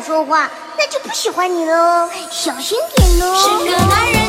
说话那就不喜欢你了哦，小心点哦。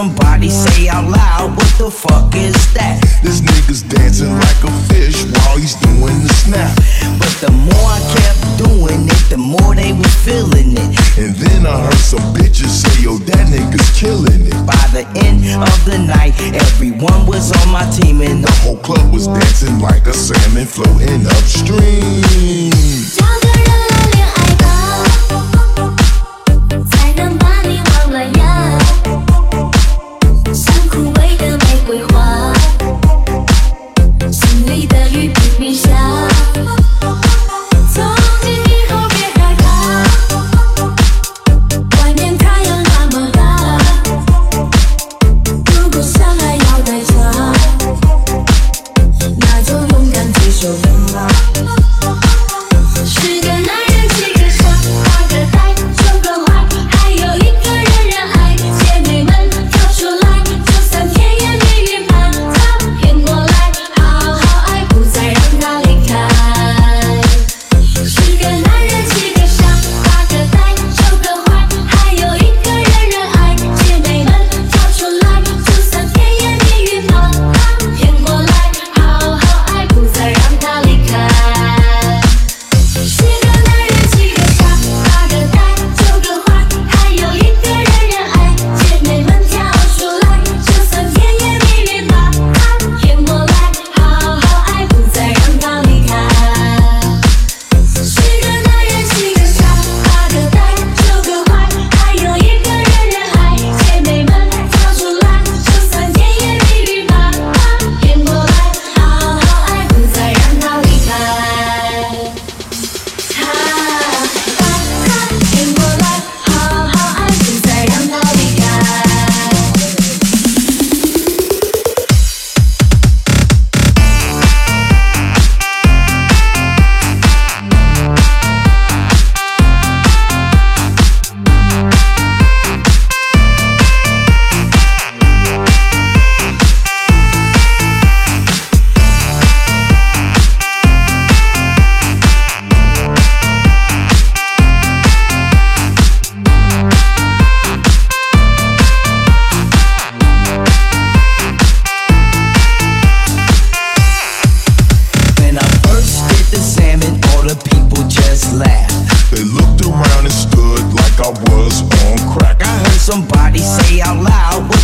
Somebody say out loud, what the fuck is that? This nigga's dancing like a fish while he's doing the snap. But the more I kept doing it, the more they was feeling it. And then I heard some bitches say, yo, that nigga's killing it. By the end of the night, everyone was on my team, and the whole club was dancing like a salmon floating upstream.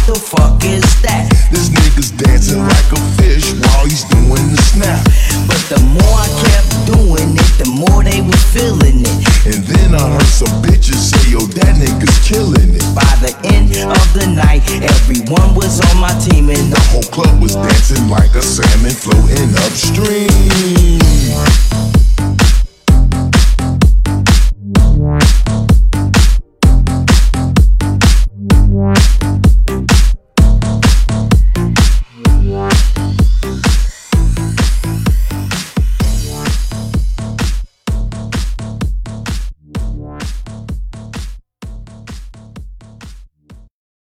the fuck is that? This nigga's dancing like a fish while he's doing the snap. But the more I kept doing it, the more they was feeling it. And then I heard some bitches say, yo, that nigga's killing it. By the end of the night, everyone was on my team and the whole club was dancing like a salmon floating upstream.